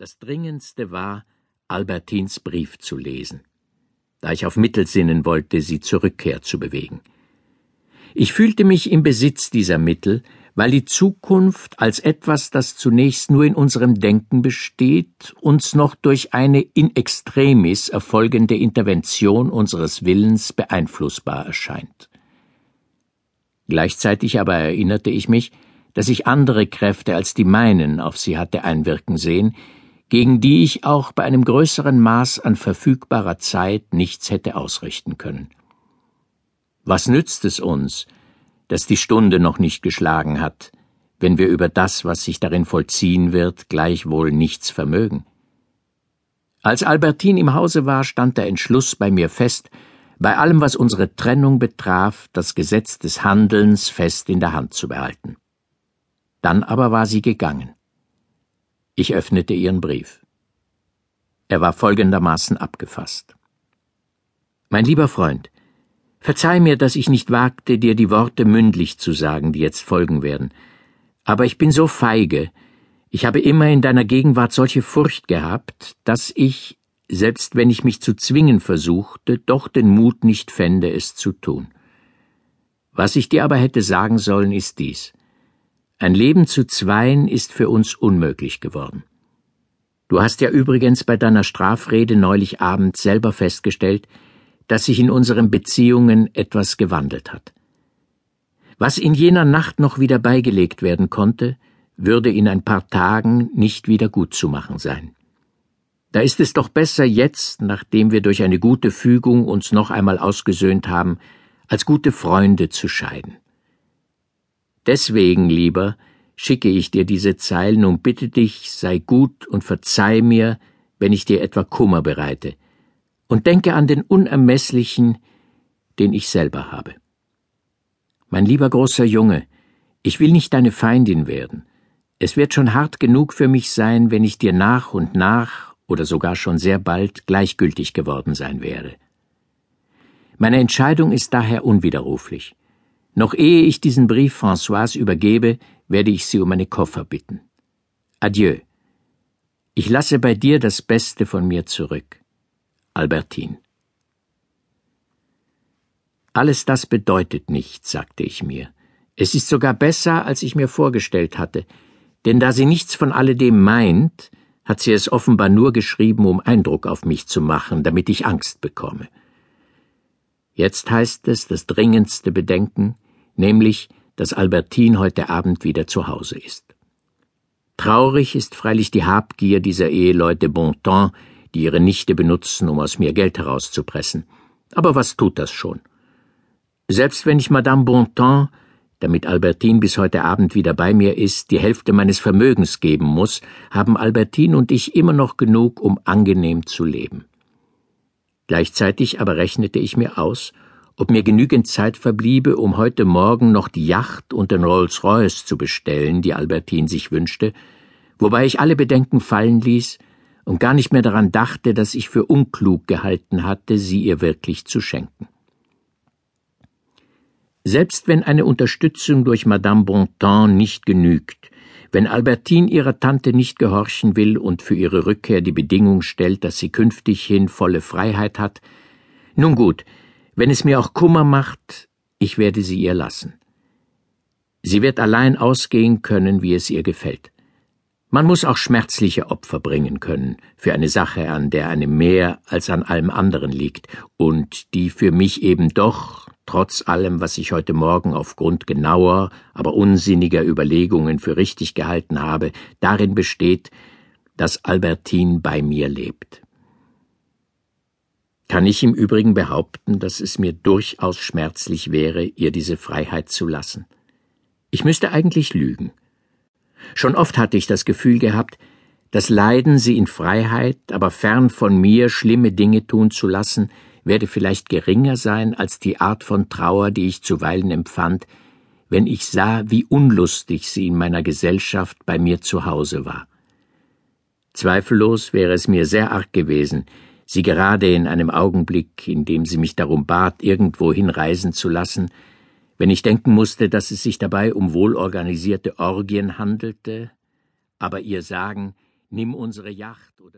Das Dringendste war, Albertins Brief zu lesen, da ich auf Mittel sinnen wollte, sie zur Rückkehr zu bewegen. Ich fühlte mich im Besitz dieser Mittel, weil die Zukunft als etwas, das zunächst nur in unserem Denken besteht, uns noch durch eine in extremis erfolgende Intervention unseres Willens beeinflussbar erscheint. Gleichzeitig aber erinnerte ich mich, dass ich andere Kräfte als die meinen auf sie hatte einwirken sehen, gegen die ich auch bei einem größeren Maß an verfügbarer Zeit nichts hätte ausrichten können. Was nützt es uns, dass die Stunde noch nicht geschlagen hat, wenn wir über das, was sich darin vollziehen wird, gleichwohl nichts vermögen? Als Albertine im Hause war, stand der Entschluss bei mir fest, bei allem, was unsere Trennung betraf, das Gesetz des Handelns fest in der Hand zu behalten. Dann aber war sie gegangen. Ich öffnete ihren Brief. Er war folgendermaßen abgefasst. Mein lieber Freund, verzeih mir, dass ich nicht wagte, dir die Worte mündlich zu sagen, die jetzt folgen werden. Aber ich bin so feige, ich habe immer in deiner Gegenwart solche Furcht gehabt, dass ich, selbst wenn ich mich zu zwingen versuchte, doch den Mut nicht fände, es zu tun. Was ich dir aber hätte sagen sollen, ist dies. Ein Leben zu zweien ist für uns unmöglich geworden. Du hast ja übrigens bei deiner Strafrede neulich Abend selber festgestellt, dass sich in unseren Beziehungen etwas gewandelt hat. Was in jener Nacht noch wieder beigelegt werden konnte, würde in ein paar Tagen nicht wieder gut zu machen sein. Da ist es doch besser jetzt, nachdem wir durch eine gute Fügung uns noch einmal ausgesöhnt haben, als gute Freunde zu scheiden. Deswegen, lieber, schicke ich dir diese Zeilen und bitte dich, sei gut und verzeih mir, wenn ich dir etwa Kummer bereite, und denke an den Unermesslichen, den ich selber habe. Mein lieber großer Junge, ich will nicht deine Feindin werden. Es wird schon hart genug für mich sein, wenn ich dir nach und nach oder sogar schon sehr bald gleichgültig geworden sein werde. Meine Entscheidung ist daher unwiderruflich. Noch ehe ich diesen Brief Françoise übergebe, werde ich sie um meine Koffer bitten. Adieu. Ich lasse bei dir das Beste von mir zurück. Albertine. Alles das bedeutet nichts, sagte ich mir. Es ist sogar besser, als ich mir vorgestellt hatte, denn da sie nichts von alledem meint, hat sie es offenbar nur geschrieben, um Eindruck auf mich zu machen, damit ich Angst bekomme. Jetzt heißt es das dringendste Bedenken, nämlich, dass Albertine heute Abend wieder zu Hause ist. Traurig ist freilich die Habgier dieser Eheleute Bontemps, die ihre Nichte benutzen, um aus mir Geld herauszupressen. Aber was tut das schon? Selbst wenn ich Madame Bontemps, damit Albertine bis heute Abend wieder bei mir ist, die Hälfte meines Vermögens geben muss, haben Albertine und ich immer noch genug, um angenehm zu leben. Gleichzeitig aber rechnete ich mir aus, ob mir genügend Zeit verbliebe, um heute Morgen noch die Yacht und den Rolls-Royce zu bestellen, die Albertine sich wünschte, wobei ich alle Bedenken fallen ließ und gar nicht mehr daran dachte, dass ich für unklug gehalten hatte, sie ihr wirklich zu schenken. Selbst wenn eine Unterstützung durch Madame Bontemps nicht genügt, wenn Albertine ihrer Tante nicht gehorchen will und für ihre Rückkehr die Bedingung stellt, dass sie künftig hin volle Freiheit hat, nun gut, wenn es mir auch Kummer macht, ich werde sie ihr lassen. Sie wird allein ausgehen können, wie es ihr gefällt. Man muss auch schmerzliche Opfer bringen können für eine Sache, an der einem mehr als an allem anderen liegt und die für mich eben doch, trotz allem, was ich heute Morgen aufgrund genauer, aber unsinniger Überlegungen für richtig gehalten habe, darin besteht, dass Albertine bei mir lebt kann ich im Übrigen behaupten, dass es mir durchaus schmerzlich wäre, ihr diese Freiheit zu lassen. Ich müsste eigentlich lügen. Schon oft hatte ich das Gefühl gehabt, das Leiden, sie in Freiheit, aber fern von mir schlimme Dinge tun zu lassen, werde vielleicht geringer sein als die Art von Trauer, die ich zuweilen empfand, wenn ich sah, wie unlustig sie in meiner Gesellschaft bei mir zu Hause war. Zweifellos wäre es mir sehr arg gewesen, sie gerade in einem Augenblick, in dem sie mich darum bat, irgendwo hinreisen zu lassen, wenn ich denken musste, dass es sich dabei um wohlorganisierte Orgien handelte, aber ihr sagen, Nimm unsere Yacht oder